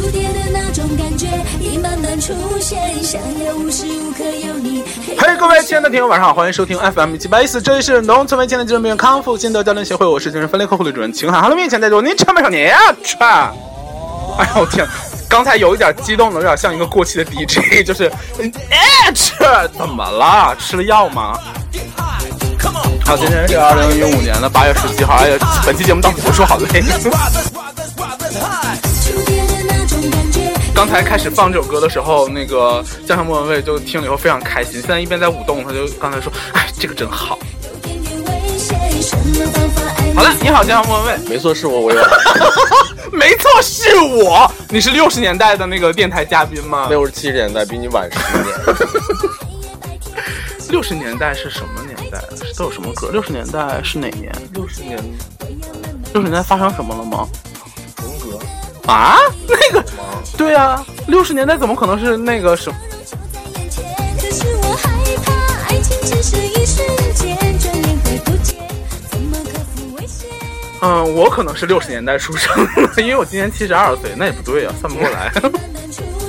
触电的那种感觉已慢慢出现，想要无时无刻有你。嘿，各位亲爱的听友，晚上好，欢迎收听 FM 七八一四，这里是农村为亲的精神病康复心得教练协会，我是精神分裂科护理主任秦海。哈喽，面前在座您成没少年啊？串！哎呀，我天，刚才有一点激动的，有点像一个过气的 DJ，就是，哎，吃怎么了？吃了药吗？好，今天是二零一五年的八月十七号，哎呀，本期节目到此结束，好累。刚才开始放这首歌的时候，那个江上莫文蔚就听了以后非常开心，现在一边在舞动，他就刚才说，哎，这个真好。好了，你好，江上莫文蔚。没错，是我，我有 没错，是我。你是六十年代的那个电台嘉宾吗？六十七十年代，比你晚十年。六十年代是什么年代？都有什么歌？六十年代是哪年？六十年六十年代发生什么了吗？啊，那个，对啊，六十年代怎么可能是那个什？嗯，我可能是六十年代出生的，因为我今年七十二岁，那也不对啊，算不过来。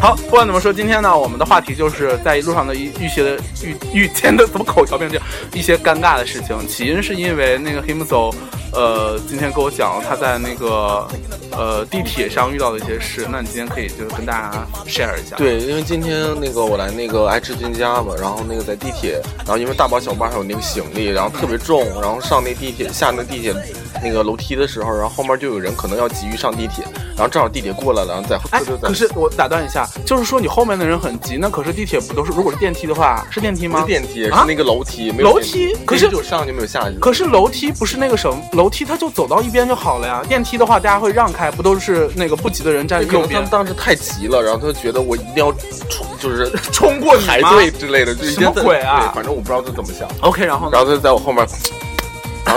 好，不管怎么说，今天呢，我们的话题就是在路上的一遇些的遇遇见的怎么口条变成这样一些尴尬的事情。起因是因为那个 Himso，呃，今天跟我讲他在那个呃地铁上遇到的一些事。那你今天可以就是跟大家 share 一下。，对，因为今天那个我来那个爱吃君家嘛，然后那个在地铁，然后因为大包小包还有那个行李，然后特别重，然后上那地铁下那地铁那个楼梯的时候，然后后面就有人可能要急于上地铁，然后正好地铁过来了，然后在哎可是我打断一下，就是说你后面的人很急，那可是地铁不都是？如果是电梯的话，是电梯吗？是电梯，是啊那个楼梯，没有楼梯可是有上就没有下去。可是楼梯不是那个什么，楼梯它就走到一边就好了呀。电梯的话，大家会让开，不都是那个不急的人站右边？当时太急了，然后他就觉得我一定要冲，就是 冲过你吗排队之类的，什么鬼啊对，反正我不知道他怎么想。OK，然后呢？然后他就在我后面，然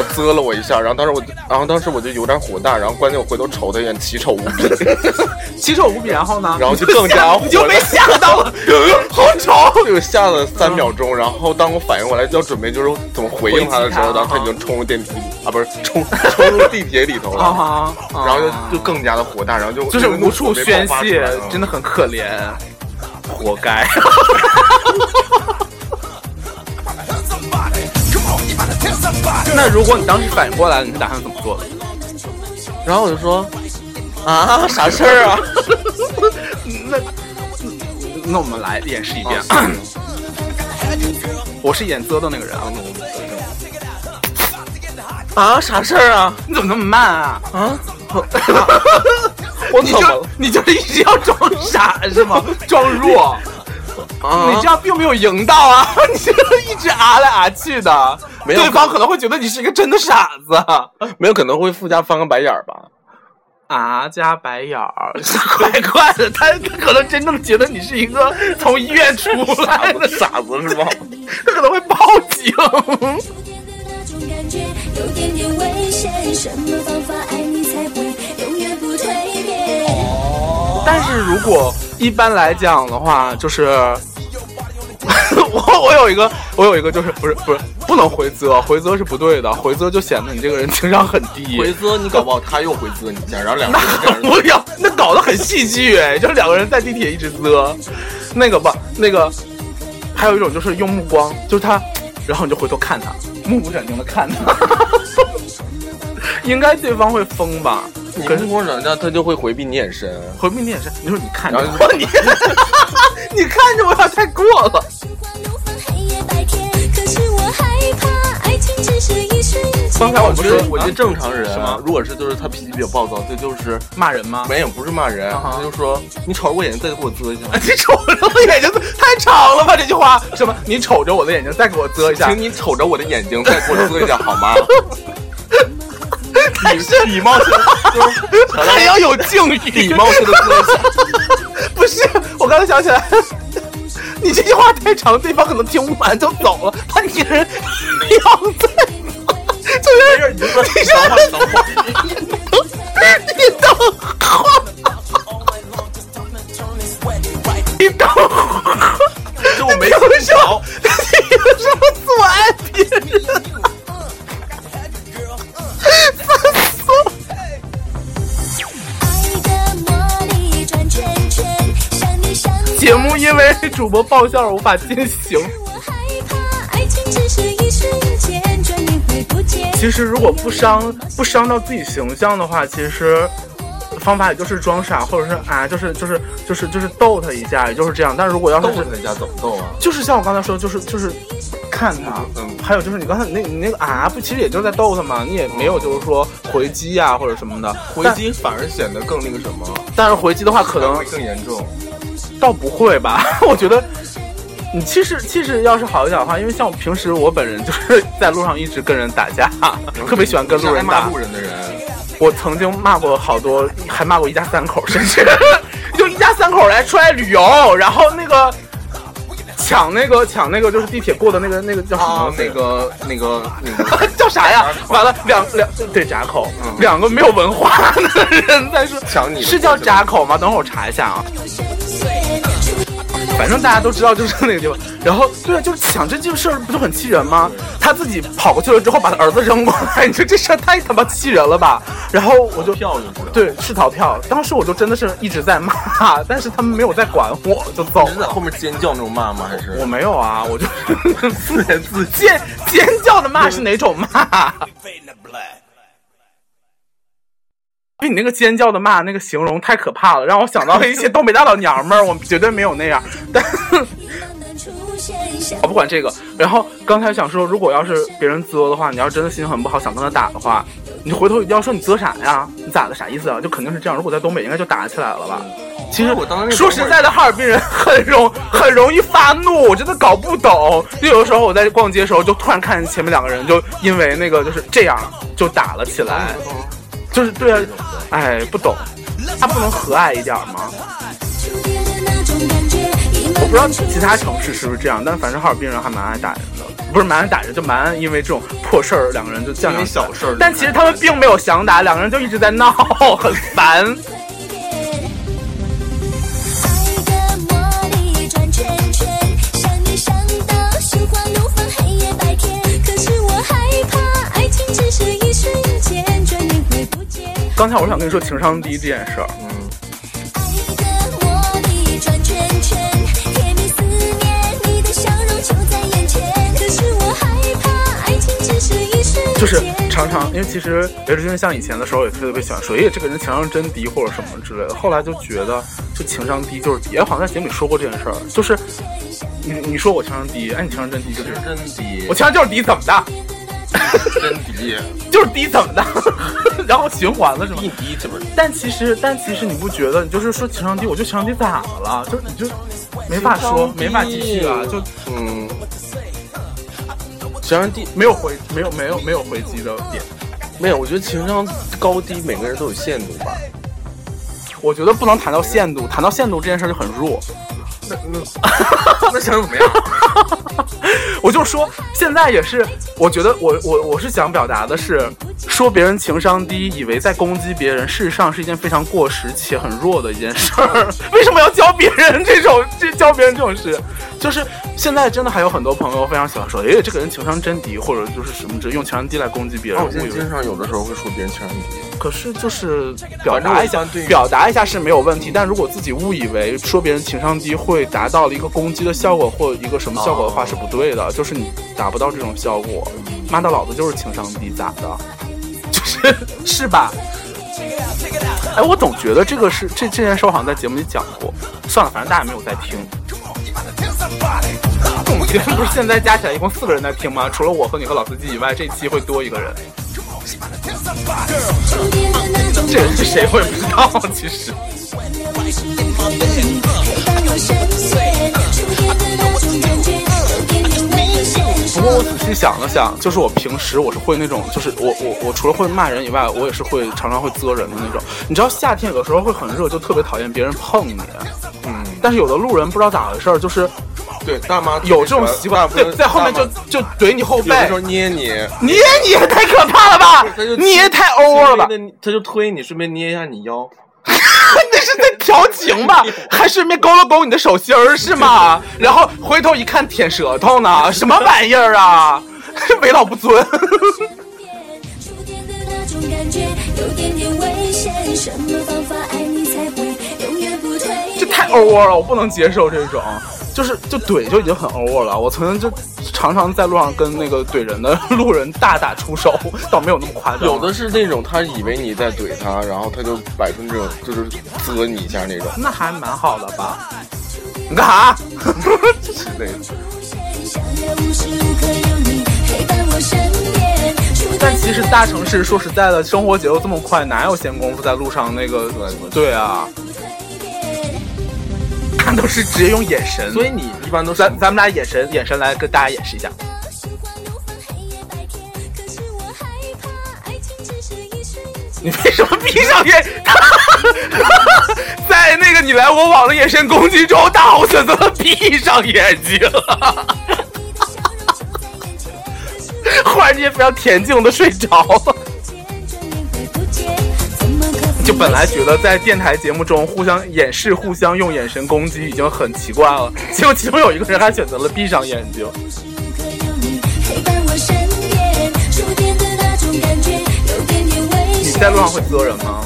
后啧了我一下，然后当时我就，然后当时我就有点火大，然后关键我回头瞅他一眼，奇丑无比，奇丑无比，然后呢？然后就更加火 你就被吓到？了，好丑！就吓了三秒钟，然后当我反应过来要准备就是怎么回应他的时候，然后他已经冲入电梯啊，不是冲 冲入地铁里头了，然后就就更加的火大，然后就就是无处宣泄，真的的很可怜，活该。那如果你当时反应过来了，你是打算怎么做的？然后我就说啊，啥事儿啊？那那我们来演示一遍。我是演啧的那个人啊，啊，啥事儿啊？你怎么那么慢啊？啊？你就你就是一直要装傻是吗？装弱，啊你这样并没有赢到啊！你这一直啊来啊去的，没有对方可能会觉得你是一个真的傻子。没有可能会附加翻个白眼儿吧？啊加白眼儿，怪怪的，他他可能真正觉得你是一个从医院出来的傻傻子是吗？他可能会报警。触电的那种感觉有点点危险，什么方法爱你才会永远不蜕变？但是如果一般来讲的话，就是 我我有一个我有一个就是不是不是不能回啧，回啧是不对的，回啧就显得你这个人情商很低。回啧你搞不好他又回啧你一下，然后两个人这样 不要，那搞得很戏剧哎，就两个人在地铁一直啧，那个吧，那个还有一种就是用目光，就是他，然后你就回头看他，目不转睛的看他，应该对方会疯吧？你可是跟我人家他就会回避你眼神，回避你眼神，你说你看着然后我，你 你看着我有点太过了。无分黑夜白天，可是我害怕，爱情只是一瞬间。刚才我不是我觉得我觉得正常人如果是就是他脾气比较暴躁，这就是骂人吗？没有不是骂人，他就说你瞅着我眼睛再给我啧一下，你瞅着我眼睛太长了吧？这句话什么？你瞅着我的眼睛，再给我啧一下请。你瞅着我的眼睛再给我啧一下好吗？但 是礼貌性就是 还要有敬语，礼貌性的 不是，我刚才想起来，你这句话太长，对方可能听不完就走了。他一个人要在，就是你就说等会儿等会儿，你等会儿，你等会儿，就我没凭什因为主播爆笑而无法进行。我害怕，爱情只是一瞬间，转眼会不见。其实如果不伤不伤到自己形象的话，其实方法也就是装傻，或者是啊，就是就是就是就是逗他一下，也就是这样。但如果要是逗他一下怎么逗啊？就是像我刚才说，就是就是看他，嗯还有就是你刚才那你那个啊，不，其实也就是在逗他嘛，你也没有就是说回击呀、或者什么的。回击反而显得更那个什么，但，但是回击的话可能会更严重。倒不会吧？我觉得你气势气势要是好一点的话，因为像我平时我本人就是在路上一直跟人打架，特别喜欢跟路人打骂。路人的人，我曾经骂过好多，还骂过一家三口，甚至 就一家三口来出来旅游，然后那个抢那个抢那个就是地铁过的那个那个叫什么？那个那个那个 叫啥呀完了，两两对闸口，嗯两个没有文化的人在说，抢你是叫闸口吗？等会儿我查一下啊。反正大家都知道就是那个地方，然后对啊，就是抢这件事儿不就很气人吗？他自己跑过去了之后，把他儿子扔过来，你说这事儿太他妈气人了吧？然后我就票就是。对是逃票，当时我就真的是一直在骂，但是他们没有在管我，就走了。你是在后面尖叫那种骂吗？还是我没有啊，我就自言自语？尖尖叫的骂是哪种骂？因为你那个尖叫的骂那个形容太可怕了，让我想到了一些东北大老娘们儿，我绝对没有那样。但 我 不管这个，然后刚才想说，如果要是别人作的话，你要真的心情很不好，想跟他打的话，你回头要说你作啥呀？你咋的？啥意思啊？就肯定是这样。如果在东北，应该就打起来了吧？其实我当时说实在的，哈尔滨人很容很容易发怒，我真的搞不懂。就有的时候我在逛街的时候，就突然看见前面两个人就因为那个就是这样就打了起来，就是对啊，哎，不懂，他不能和蔼一点吗？我不知道其他城市是不是这样，但反正哈尔滨人还蛮爱打人的，不是蛮爱打人，就蛮爱因为这种破事儿两个人就这样因为小事儿但其实他们并没有想打，两个人就一直在闹，很烦。刚才我想跟你说情商低这件事儿，嗯，爱的魔力转圈圈，甜蜜思念，你的笑容就在眼前。可是我害怕，爱情只是一瞬间。常常因为其实刘志军像以前的时候也特别喜欢说，哎，这个人情商真低或者什么之类的。后来就觉得，就情商低就是低，哎，好像在节目里说过这件事儿，就是你你说我情商低，哎，你情商真低，就是真低我，情商就是低，怎么的？真低，就是低怎么的？然后循环了是吗？一低这不是但其实，但其实你不觉得，你就是说情商低，我就情商低咋的了？就是你就没法说，没法继续啊，就嗯，情商低没有回，没有没有没有回击的点。没有，我觉得情商高低每个人都有限度吧。我觉得不能谈到限度，谈到限度这件事就很弱。那想怎么样？我就说，现在也是，我觉得我我我是想表达的是，说别人情商低，以为在攻击别人，事实上是一件非常过时且很弱的一件事儿。为什么要教别人这种这教别人这种事？就是现在真的还有很多朋友非常喜欢说，哎，这个人情商真低，或者就是什么只用情商低来攻击别人。哦，我经常有的时候会说别人情商低。可是就是表达一下表达一下是没有问题。但如果自己误以为说别人情商低会达到了一个攻击的效果或一个什么效果的话，是不对的。就是你达不到这种效果。妈的，老子就是情商低，咋的？就是 是吧？哎，我总觉得这个是这这件事，我好像在节目里讲过。算了，反正大家没有在听。我们节目不是现在加起来一共四个人在听吗？除了我和你和老司机以外，这期会多一个人。这人是谁我也不知道，其实。不过我仔细想了想，就是我平时我是会那种，就是我我我除了会骂人以外，我也是会常常会嘬人的那种。你知道夏天有的时候会很热，就特别讨厌别人碰你。嗯，但是有的路人不知道咋回事，就是对，大妈有这种习惯，对，在后面就就怼你后背有的时，候捏你，捏你也太可怕了吧他就，你也太 over 了吧，他就推你，顺便捏一下你腰。那是在调情吧？还顺便勾了勾你的手心儿是吗？然后回头一看舔舌头呢，什么玩意儿啊？为老不尊。这太 over 了，我不能接受这种，就是就怼就已经很 over 了。我曾经就常常在路上跟那个怼人的路人大打出手，倒没有那么夸张。有的是那种他以为你在怼他，然后他就摆出这种就是啧你一下那种那还蛮好的吧？你干啥？但其实大城市说实在的，生活节奏这么快，哪有闲工夫在路上那个？对啊，看都是直接用眼神。所以你一般都是咱咱们俩眼神眼神来跟大家演示一下。你为什么闭上眼？在那个你来我往的眼神攻击中，大红选择了闭上眼睛。忽然间非常恬静的睡着了。就本来觉得在电台节目中互相掩饰、互相用眼神攻击已经很奇怪了，结果其中有一个人还选择了闭上眼睛。你在路上会啧人吗？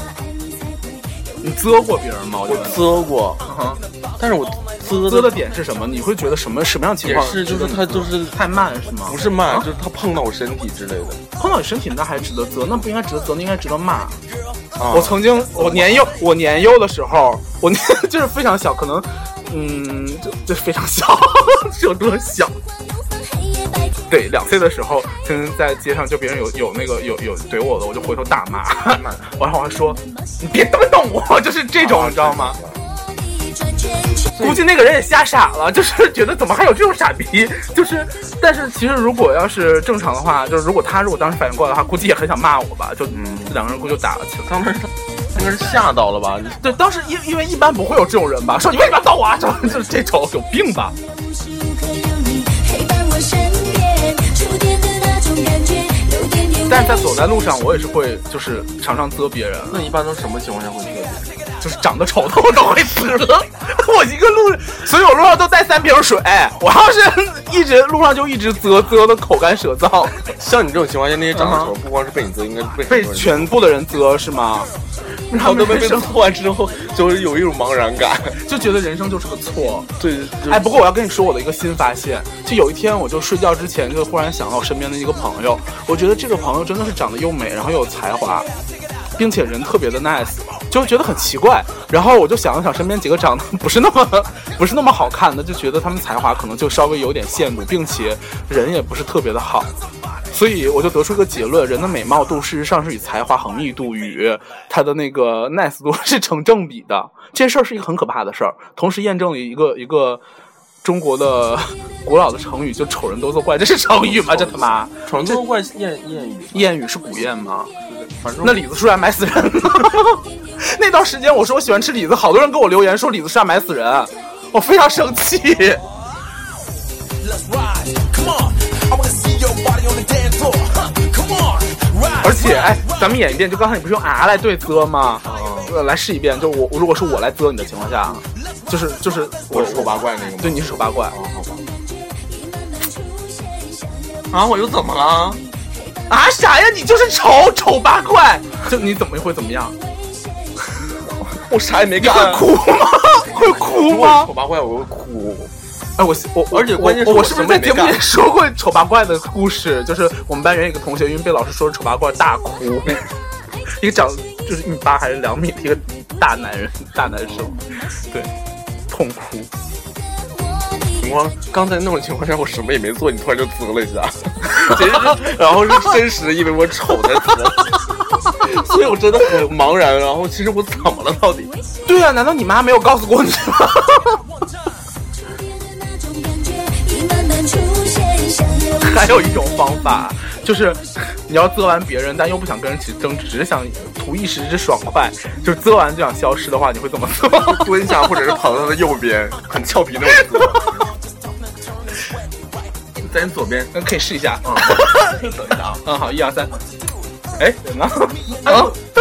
你啧过别人吗？我我觉得啧过，嗯但是我啧啧的点是什么？你会觉得什么什么样情况？是就是他就是太慢是吗？不是慢，啊就是他碰到我身体之类的。碰到你身体那还值得啧，那不应该值得啧，那应该值得骂。啊我曾经，我年幼，我年幼的时候，我年 就是非常小，可能，嗯，就就非常小，是有多小？对，两岁的时候，曾经在街上就别人有有那个有有怼我的，我就回头大骂，然后我还说你别动动我，就是这种，你知道吗？估计那个人也吓傻了，就是觉得怎么还有这种傻逼，就是，但是其实如果要是正常的话，就是如果他如果当时反应过来的话，估计也很想骂我吧，就嗯两个人估计就打了起来。当时他应该是吓到了吧？对，当时因因为一般不会有这种人吧，说你为什么要揍我啊？就就是这种有病吧？但是在走在路上，我也是会就是常常啧别人，那一般都什么情况下会？就是长得丑的我都会啧。我一个路，所以我路上都带三瓶水。我要是一直路上就一直啧啧的口干舌燥，像你这种情况下，那些长得嗯丑，不光是被你啧，应该是被被全部的人啧是吗？然后都被被他做完之后，就是有一种茫然感。就觉得人生就是个错。对，就哎，不过我要跟你说我的一个新发现，就有一天我就睡觉之前就忽然想到我身边的一个朋友，我觉得这个朋友真的是长得又美，然后又有才华，并且人特别的 nice，就觉得很奇怪。然后我就想了想身边几个长得不是那么 不是那么好看的，就觉得他们才华可能就稍微有点限度，并且人也不是特别的好。所以我就得出一个结论：人的美貌度事实上是与才华横密度与他的那个 nice 度是成正比的。这事儿是一个很可怕的事儿，同时验证了一个一个中国的 古老的成语，就丑人多作怪。这是成语吗？这他妈丑人多作怪谚谚语，谚语是古谚吗？反正那李子树上埋死人了。那段时间我说我喜欢吃李子，好多人给我留言说李子树上埋死人，我非常生气。Let's ride. Come on. I wanna see your body on the dance floor. Come on. Ride. 而且，哎，咱们演一遍，就刚才你不是用啊来对啧吗？呃，来试一遍，就我如果是我来啧你的情况下，就是就是我是丑八怪那个吗？对你是丑八怪，哦，好吧。啊，我又怎么了？啊啥呀？你就是丑丑八怪，就你怎么会怎么样？我啥也没你干。会哭吗？会哭吗丑？八怪，我会哭。哎，我我而且关键是我我我是不是在节目里 说过丑八怪的故事？就是我们班原有一个同学，因为被老师说是丑八怪，大哭。一个长就是一米八还是两米的一个大男人，大男生，对，痛哭。情况刚才那种情况下，我什么也没做，你突然就啧了一下，其实是然后是真实的因为我丑才啧，所以我真的很茫然。然后其实我怎么了到底？对啊，难道你妈没有告诉过你吗？还有一种方法，就是你要啧完别人，但又不想跟人起争执，只是想图一时之爽快，就是啧完就想消失的话，你会怎么做？蹲下或者是跑到他的右边，很俏皮那种啧。在你左边，那可以试一下。嗯，等一下啊，嗯，好，一二三。哎，人呢？啊，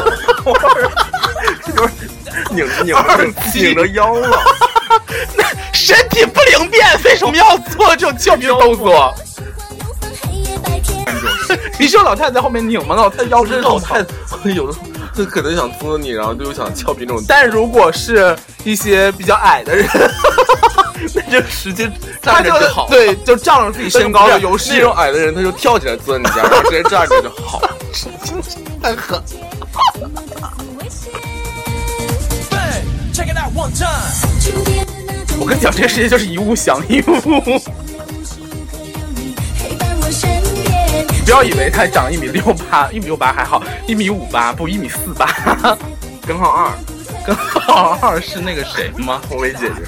这就是拧着拧着拧着腰了。那身体不灵便，为什么要做这种俏皮的动作？你是有老太太在后面拧吗？老太太腰真是老太太，有的就可能想作你，然后就想俏皮那种。但如果是一些比较矮的人，那就直接站着就好对，就仗着自己身高的优势。那种矮的人，他就跳起来钻你家，然后直接站着就好。太狠。Bang, check it out one time. 我跟你讲，这个世界就是一物降一物，不要以为他长一米六八，一米六八还好，一米五八不一米四八，根号二，根号二是那个谁吗？红梅姐姐。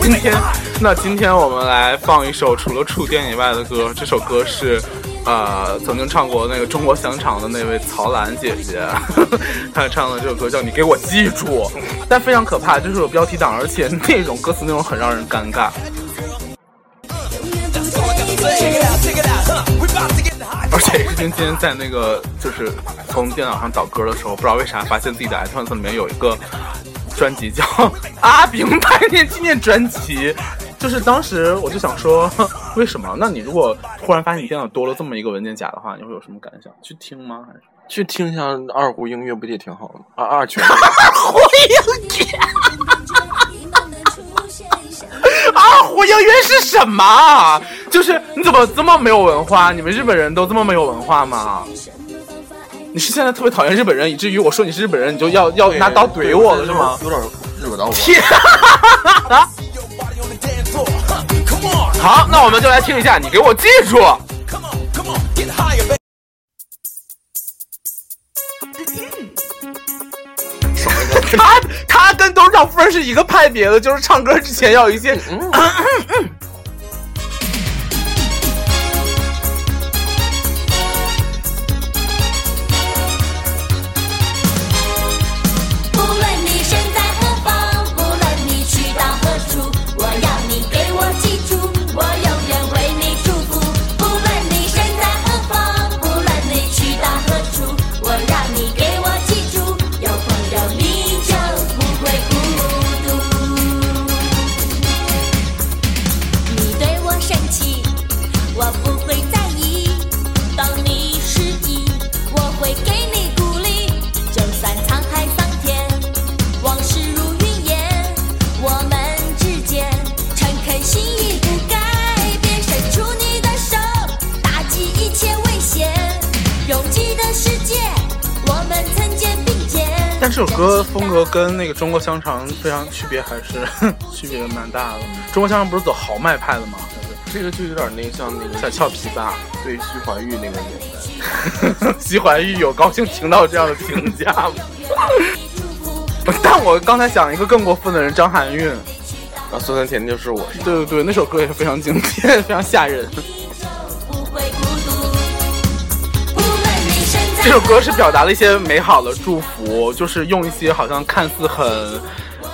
今天，那今天我们来放一首除了触电以外的歌。这首歌是呃，曾经唱过那个《中国香肠》的那位曹兰姐姐，她唱的这首歌叫《你给我记住》，但非常可怕，就是有标题党，而且那种歌词内容很让人尴尬。而且是今天在那个就是从电脑上找歌的时候，不知道为啥发现自己的 iTunes 里面有一个专辑叫《阿炳百年纪念专辑》，就是当时我就想说，为什么？那你如果忽然发现你电脑多了这么一个文件夹的话，你会有什么感想？去听吗？还是去听一下二胡音乐不也挺好的？二二泉，二胡音乐 是什么啊？就是你怎么这么没有文化？你们日本人都这么没有文化吗？你是现在特别讨厌日本人，以至于我说你是日本人，你就要要拿刀怼我了是吗？有点惹到我。天！好，那我们就来听一下，你给我记住。他他跟董事长夫人是一个派别的，就是唱歌之前要有一些。不 跟那个中国香肠非常区别，还是 区别蛮大的。中国香肠不是走豪迈派的吗？这个就有点那个像那个小俏皮吧。对徐怀钰那个年代。徐怀钰有高兴听到这样的评价吗？但我刚才想一个更过分的人，张含韵。然后酸酸甜甜就是我，对对对，那首歌也是非常经典，非常吓人。这首歌是表达了一些美好的祝福，就是用一些好像看似很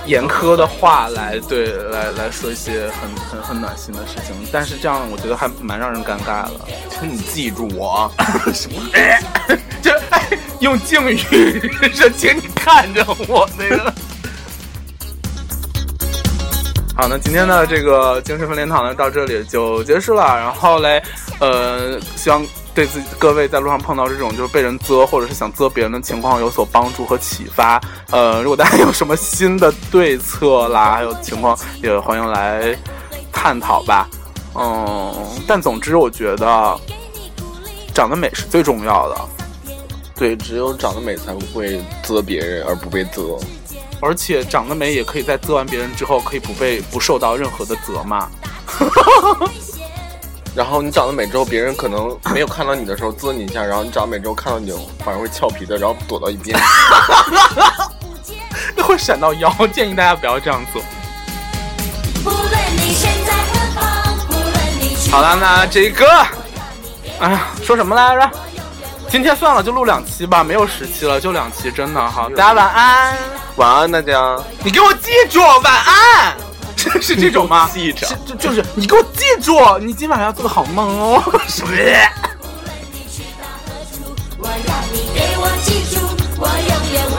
严苛的话来对来来说一些很很很暖心的事情，但是这样我觉得还蛮让人尴尬的。请你记住我。什么？就哎，用敬语说，请你看着我那个。好，那今天的这个精神分裂堂呢，到这里就结束了。然后嘞，呃，希望对自己各位在路上碰到这种就是被人责或者是想责别人的情况有所帮助和启发。呃，如果大家有什么新的对策啦，还有情况，也欢迎来探讨吧。嗯，但总之我觉得长得美是最重要的。对，只有长得美才不会责别人，而不被责。而且长得美也可以在责完别人之后，可以不被不受到任何的责骂。然后你长得美之后，别人可能没有看到你的时候滋你一下，然后你长得美之后看到你，反而会俏皮的，然后躲到一边。那会闪到腰，建议大家不要这样做。不论你身在何方，不论你去好了，那这个，哎呀，说什么来着？今天算了，就录两期吧，没有十期了，就两期，真的好，大家晚安。晚安，大家。你给我记住，晚安。是是这种吗？记着就就是你给我记住，你今晚要做个好梦哦。我你给我记住，我永远。